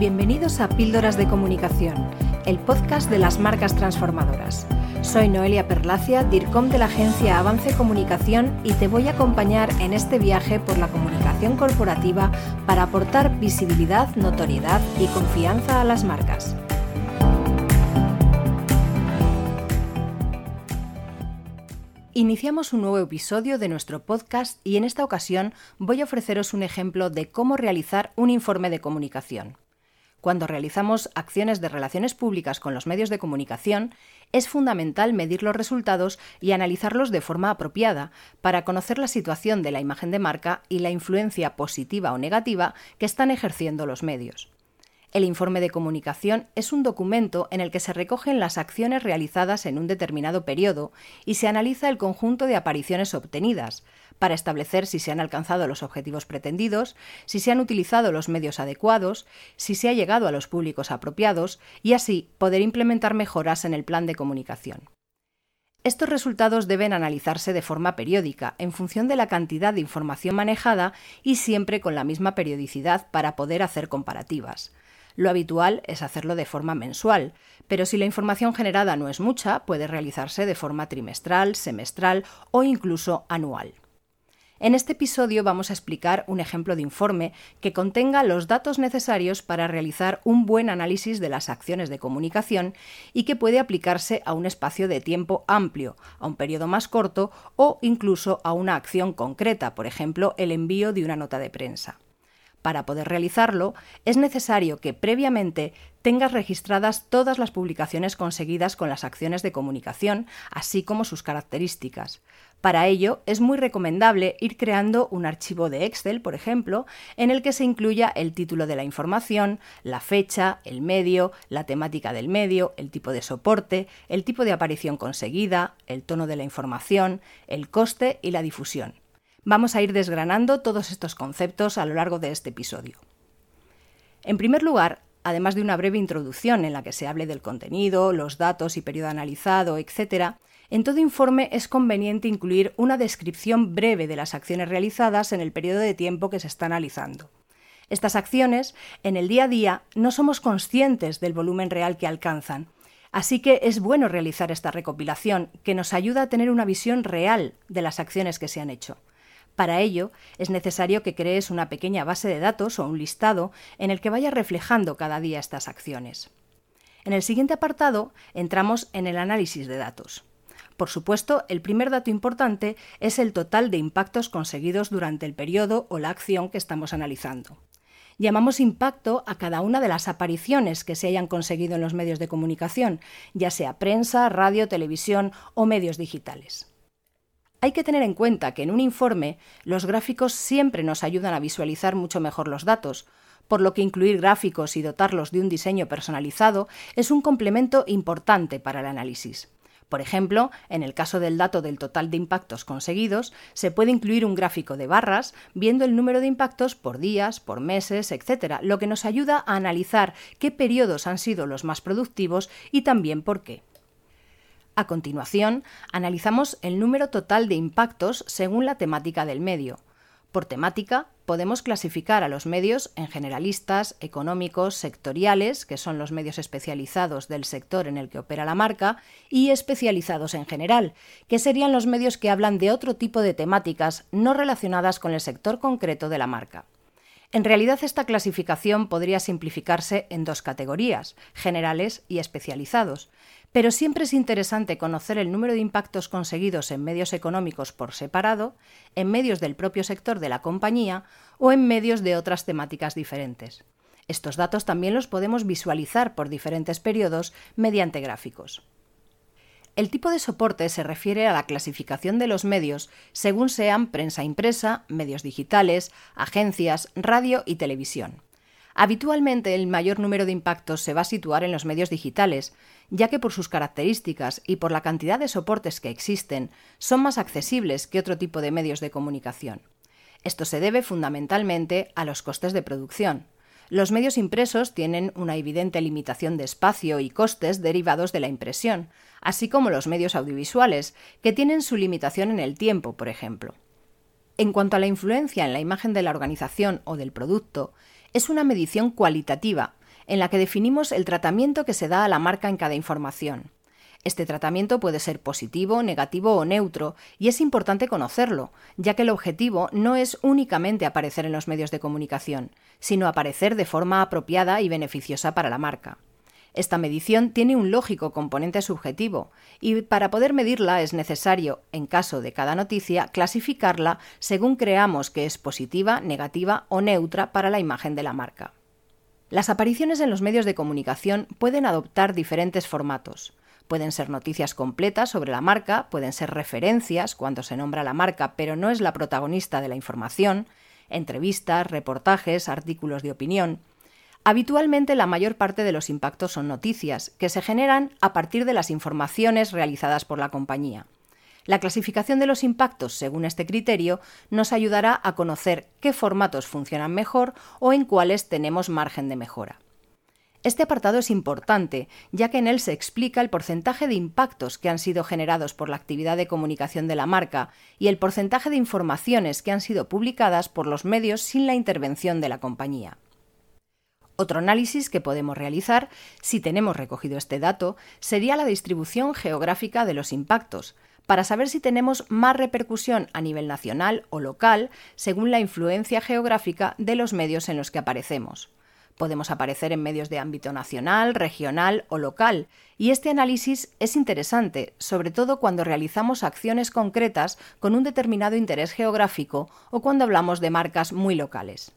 Bienvenidos a Píldoras de Comunicación, el podcast de las marcas transformadoras. Soy Noelia Perlacia, DIRCOM de la agencia Avance Comunicación y te voy a acompañar en este viaje por la comunicación corporativa para aportar visibilidad, notoriedad y confianza a las marcas. Iniciamos un nuevo episodio de nuestro podcast y en esta ocasión voy a ofreceros un ejemplo de cómo realizar un informe de comunicación. Cuando realizamos acciones de relaciones públicas con los medios de comunicación, es fundamental medir los resultados y analizarlos de forma apropiada para conocer la situación de la imagen de marca y la influencia positiva o negativa que están ejerciendo los medios. El informe de comunicación es un documento en el que se recogen las acciones realizadas en un determinado periodo y se analiza el conjunto de apariciones obtenidas, para establecer si se han alcanzado los objetivos pretendidos, si se han utilizado los medios adecuados, si se ha llegado a los públicos apropiados y así poder implementar mejoras en el plan de comunicación. Estos resultados deben analizarse de forma periódica, en función de la cantidad de información manejada y siempre con la misma periodicidad para poder hacer comparativas. Lo habitual es hacerlo de forma mensual, pero si la información generada no es mucha, puede realizarse de forma trimestral, semestral o incluso anual. En este episodio vamos a explicar un ejemplo de informe que contenga los datos necesarios para realizar un buen análisis de las acciones de comunicación y que puede aplicarse a un espacio de tiempo amplio, a un periodo más corto o incluso a una acción concreta, por ejemplo, el envío de una nota de prensa. Para poder realizarlo, es necesario que previamente tengas registradas todas las publicaciones conseguidas con las acciones de comunicación, así como sus características. Para ello, es muy recomendable ir creando un archivo de Excel, por ejemplo, en el que se incluya el título de la información, la fecha, el medio, la temática del medio, el tipo de soporte, el tipo de aparición conseguida, el tono de la información, el coste y la difusión. Vamos a ir desgranando todos estos conceptos a lo largo de este episodio. En primer lugar, además de una breve introducción en la que se hable del contenido, los datos y periodo analizado, etc., en todo informe es conveniente incluir una descripción breve de las acciones realizadas en el periodo de tiempo que se está analizando. Estas acciones, en el día a día, no somos conscientes del volumen real que alcanzan, así que es bueno realizar esta recopilación que nos ayuda a tener una visión real de las acciones que se han hecho. Para ello, es necesario que crees una pequeña base de datos o un listado en el que vaya reflejando cada día estas acciones. En el siguiente apartado entramos en el análisis de datos. Por supuesto, el primer dato importante es el total de impactos conseguidos durante el periodo o la acción que estamos analizando. Llamamos impacto a cada una de las apariciones que se hayan conseguido en los medios de comunicación, ya sea prensa, radio, televisión o medios digitales. Hay que tener en cuenta que en un informe los gráficos siempre nos ayudan a visualizar mucho mejor los datos, por lo que incluir gráficos y dotarlos de un diseño personalizado es un complemento importante para el análisis. Por ejemplo, en el caso del dato del total de impactos conseguidos, se puede incluir un gráfico de barras viendo el número de impactos por días, por meses, etc., lo que nos ayuda a analizar qué periodos han sido los más productivos y también por qué. A continuación, analizamos el número total de impactos según la temática del medio. Por temática, podemos clasificar a los medios en generalistas, económicos, sectoriales, que son los medios especializados del sector en el que opera la marca, y especializados en general, que serían los medios que hablan de otro tipo de temáticas no relacionadas con el sector concreto de la marca. En realidad esta clasificación podría simplificarse en dos categorías, generales y especializados, pero siempre es interesante conocer el número de impactos conseguidos en medios económicos por separado, en medios del propio sector de la compañía o en medios de otras temáticas diferentes. Estos datos también los podemos visualizar por diferentes periodos mediante gráficos. El tipo de soporte se refiere a la clasificación de los medios según sean prensa impresa, medios digitales, agencias, radio y televisión. Habitualmente el mayor número de impactos se va a situar en los medios digitales, ya que por sus características y por la cantidad de soportes que existen, son más accesibles que otro tipo de medios de comunicación. Esto se debe fundamentalmente a los costes de producción. Los medios impresos tienen una evidente limitación de espacio y costes derivados de la impresión, así como los medios audiovisuales, que tienen su limitación en el tiempo, por ejemplo. En cuanto a la influencia en la imagen de la organización o del producto, es una medición cualitativa en la que definimos el tratamiento que se da a la marca en cada información. Este tratamiento puede ser positivo, negativo o neutro, y es importante conocerlo, ya que el objetivo no es únicamente aparecer en los medios de comunicación, sino aparecer de forma apropiada y beneficiosa para la marca. Esta medición tiene un lógico componente subjetivo y para poder medirla es necesario, en caso de cada noticia, clasificarla según creamos que es positiva, negativa o neutra para la imagen de la marca. Las apariciones en los medios de comunicación pueden adoptar diferentes formatos. Pueden ser noticias completas sobre la marca, pueden ser referencias cuando se nombra la marca pero no es la protagonista de la información, entrevistas, reportajes, artículos de opinión. Habitualmente la mayor parte de los impactos son noticias, que se generan a partir de las informaciones realizadas por la compañía. La clasificación de los impactos según este criterio nos ayudará a conocer qué formatos funcionan mejor o en cuáles tenemos margen de mejora. Este apartado es importante, ya que en él se explica el porcentaje de impactos que han sido generados por la actividad de comunicación de la marca y el porcentaje de informaciones que han sido publicadas por los medios sin la intervención de la compañía. Otro análisis que podemos realizar, si tenemos recogido este dato, sería la distribución geográfica de los impactos, para saber si tenemos más repercusión a nivel nacional o local según la influencia geográfica de los medios en los que aparecemos. Podemos aparecer en medios de ámbito nacional, regional o local, y este análisis es interesante, sobre todo cuando realizamos acciones concretas con un determinado interés geográfico o cuando hablamos de marcas muy locales.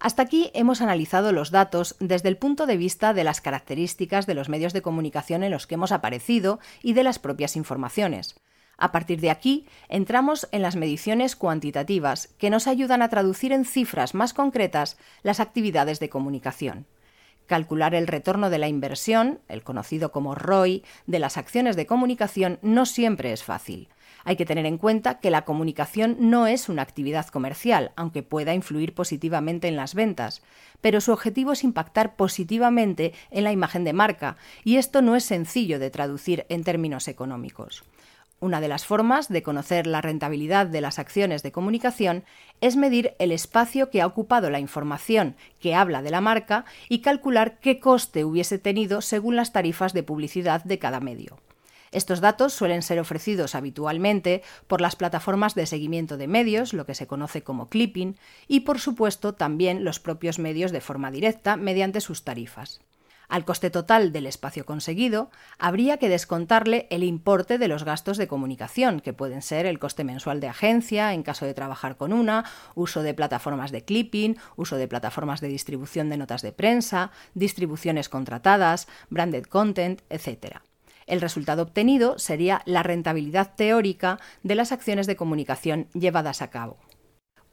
Hasta aquí hemos analizado los datos desde el punto de vista de las características de los medios de comunicación en los que hemos aparecido y de las propias informaciones. A partir de aquí, entramos en las mediciones cuantitativas, que nos ayudan a traducir en cifras más concretas las actividades de comunicación. Calcular el retorno de la inversión, el conocido como ROI, de las acciones de comunicación no siempre es fácil. Hay que tener en cuenta que la comunicación no es una actividad comercial, aunque pueda influir positivamente en las ventas, pero su objetivo es impactar positivamente en la imagen de marca, y esto no es sencillo de traducir en términos económicos. Una de las formas de conocer la rentabilidad de las acciones de comunicación es medir el espacio que ha ocupado la información que habla de la marca y calcular qué coste hubiese tenido según las tarifas de publicidad de cada medio. Estos datos suelen ser ofrecidos habitualmente por las plataformas de seguimiento de medios, lo que se conoce como clipping, y por supuesto también los propios medios de forma directa mediante sus tarifas. Al coste total del espacio conseguido, habría que descontarle el importe de los gastos de comunicación, que pueden ser el coste mensual de agencia en caso de trabajar con una, uso de plataformas de clipping, uso de plataformas de distribución de notas de prensa, distribuciones contratadas, branded content, etc. El resultado obtenido sería la rentabilidad teórica de las acciones de comunicación llevadas a cabo.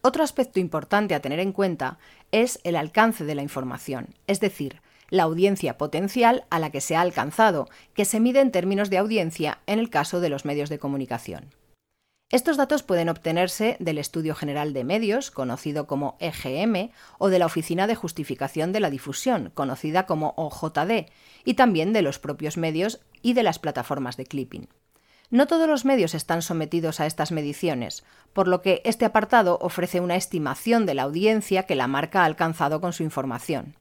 Otro aspecto importante a tener en cuenta es el alcance de la información, es decir, la audiencia potencial a la que se ha alcanzado, que se mide en términos de audiencia en el caso de los medios de comunicación. Estos datos pueden obtenerse del Estudio General de Medios, conocido como EGM, o de la Oficina de Justificación de la Difusión, conocida como OJD, y también de los propios medios y de las plataformas de clipping. No todos los medios están sometidos a estas mediciones, por lo que este apartado ofrece una estimación de la audiencia que la marca ha alcanzado con su información.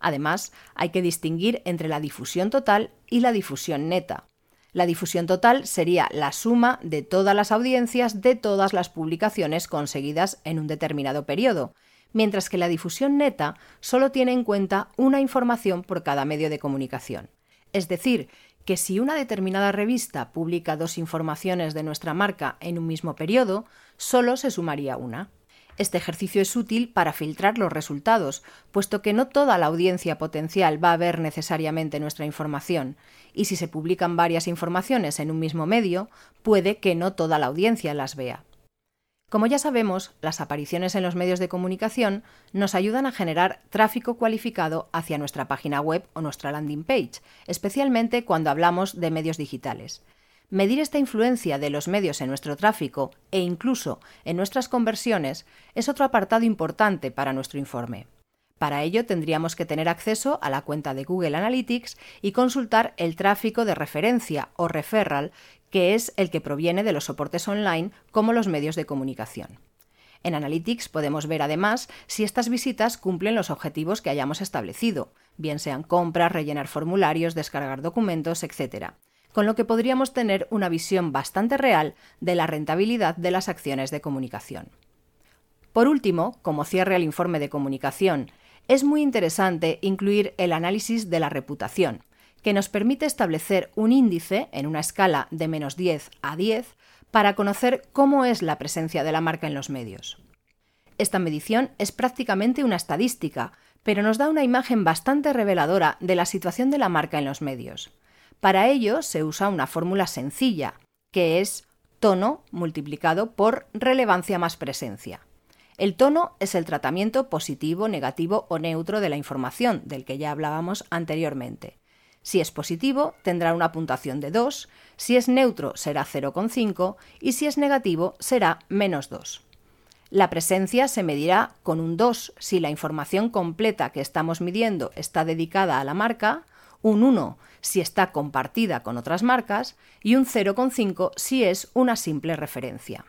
Además, hay que distinguir entre la difusión total y la difusión neta. La difusión total sería la suma de todas las audiencias de todas las publicaciones conseguidas en un determinado periodo, mientras que la difusión neta solo tiene en cuenta una información por cada medio de comunicación. Es decir, que si una determinada revista publica dos informaciones de nuestra marca en un mismo periodo, solo se sumaría una. Este ejercicio es útil para filtrar los resultados, puesto que no toda la audiencia potencial va a ver necesariamente nuestra información, y si se publican varias informaciones en un mismo medio, puede que no toda la audiencia las vea. Como ya sabemos, las apariciones en los medios de comunicación nos ayudan a generar tráfico cualificado hacia nuestra página web o nuestra landing page, especialmente cuando hablamos de medios digitales. Medir esta influencia de los medios en nuestro tráfico e incluso en nuestras conversiones es otro apartado importante para nuestro informe. Para ello tendríamos que tener acceso a la cuenta de Google Analytics y consultar el tráfico de referencia o referral, que es el que proviene de los soportes online como los medios de comunicación. En Analytics podemos ver además si estas visitas cumplen los objetivos que hayamos establecido, bien sean compras, rellenar formularios, descargar documentos, etc. Con lo que podríamos tener una visión bastante real de la rentabilidad de las acciones de comunicación. Por último, como cierre al informe de comunicación, es muy interesante incluir el análisis de la reputación, que nos permite establecer un índice en una escala de menos 10 a 10 para conocer cómo es la presencia de la marca en los medios. Esta medición es prácticamente una estadística, pero nos da una imagen bastante reveladora de la situación de la marca en los medios. Para ello se usa una fórmula sencilla, que es tono multiplicado por relevancia más presencia. El tono es el tratamiento positivo, negativo o neutro de la información, del que ya hablábamos anteriormente. Si es positivo, tendrá una puntuación de 2, si es neutro será 0,5 y si es negativo será menos 2. La presencia se medirá con un 2 si la información completa que estamos midiendo está dedicada a la marca, un 1 si está compartida con otras marcas y un 0,5 si es una simple referencia.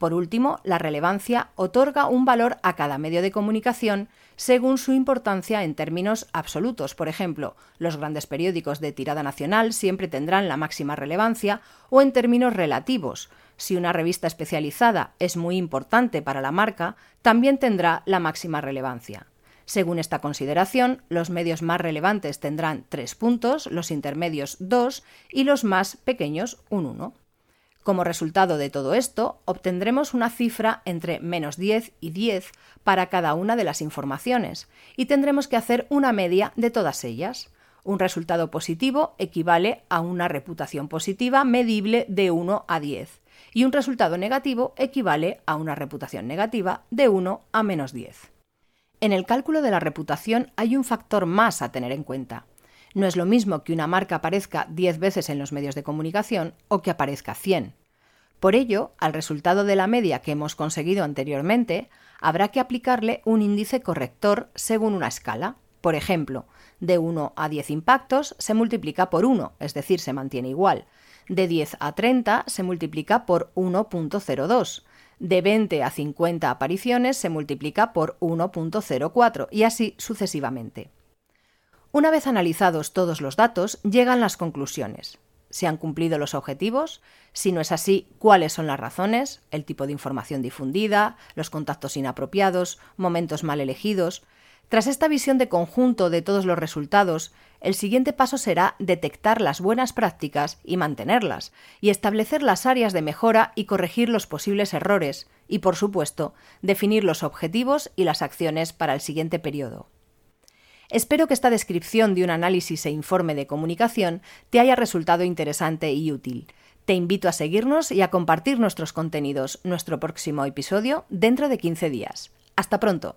Por último, la relevancia otorga un valor a cada medio de comunicación según su importancia en términos absolutos. Por ejemplo, los grandes periódicos de tirada nacional siempre tendrán la máxima relevancia o en términos relativos. Si una revista especializada es muy importante para la marca, también tendrá la máxima relevancia. Según esta consideración, los medios más relevantes tendrán tres puntos, los intermedios dos y los más pequeños un 1. Como resultado de todo esto, obtendremos una cifra entre menos 10 y 10 para cada una de las informaciones y tendremos que hacer una media de todas ellas. Un resultado positivo equivale a una reputación positiva medible de 1 a 10 y un resultado negativo equivale a una reputación negativa de 1 a menos 10. En el cálculo de la reputación hay un factor más a tener en cuenta. No es lo mismo que una marca aparezca 10 veces en los medios de comunicación o que aparezca 100. Por ello, al resultado de la media que hemos conseguido anteriormente, habrá que aplicarle un índice corrector según una escala. Por ejemplo, de 1 a 10 impactos se multiplica por 1, es decir, se mantiene igual. De 10 a 30 se multiplica por 1.02. De 20 a 50 apariciones se multiplica por 1.04 y así sucesivamente. Una vez analizados todos los datos, llegan las conclusiones. ¿Se han cumplido los objetivos? Si no es así, ¿cuáles son las razones? ¿El tipo de información difundida? ¿Los contactos inapropiados? ¿Momentos mal elegidos? Tras esta visión de conjunto de todos los resultados, el siguiente paso será detectar las buenas prácticas y mantenerlas, y establecer las áreas de mejora y corregir los posibles errores, y por supuesto, definir los objetivos y las acciones para el siguiente periodo. Espero que esta descripción de un análisis e informe de comunicación te haya resultado interesante y útil. Te invito a seguirnos y a compartir nuestros contenidos, nuestro próximo episodio, dentro de 15 días. Hasta pronto.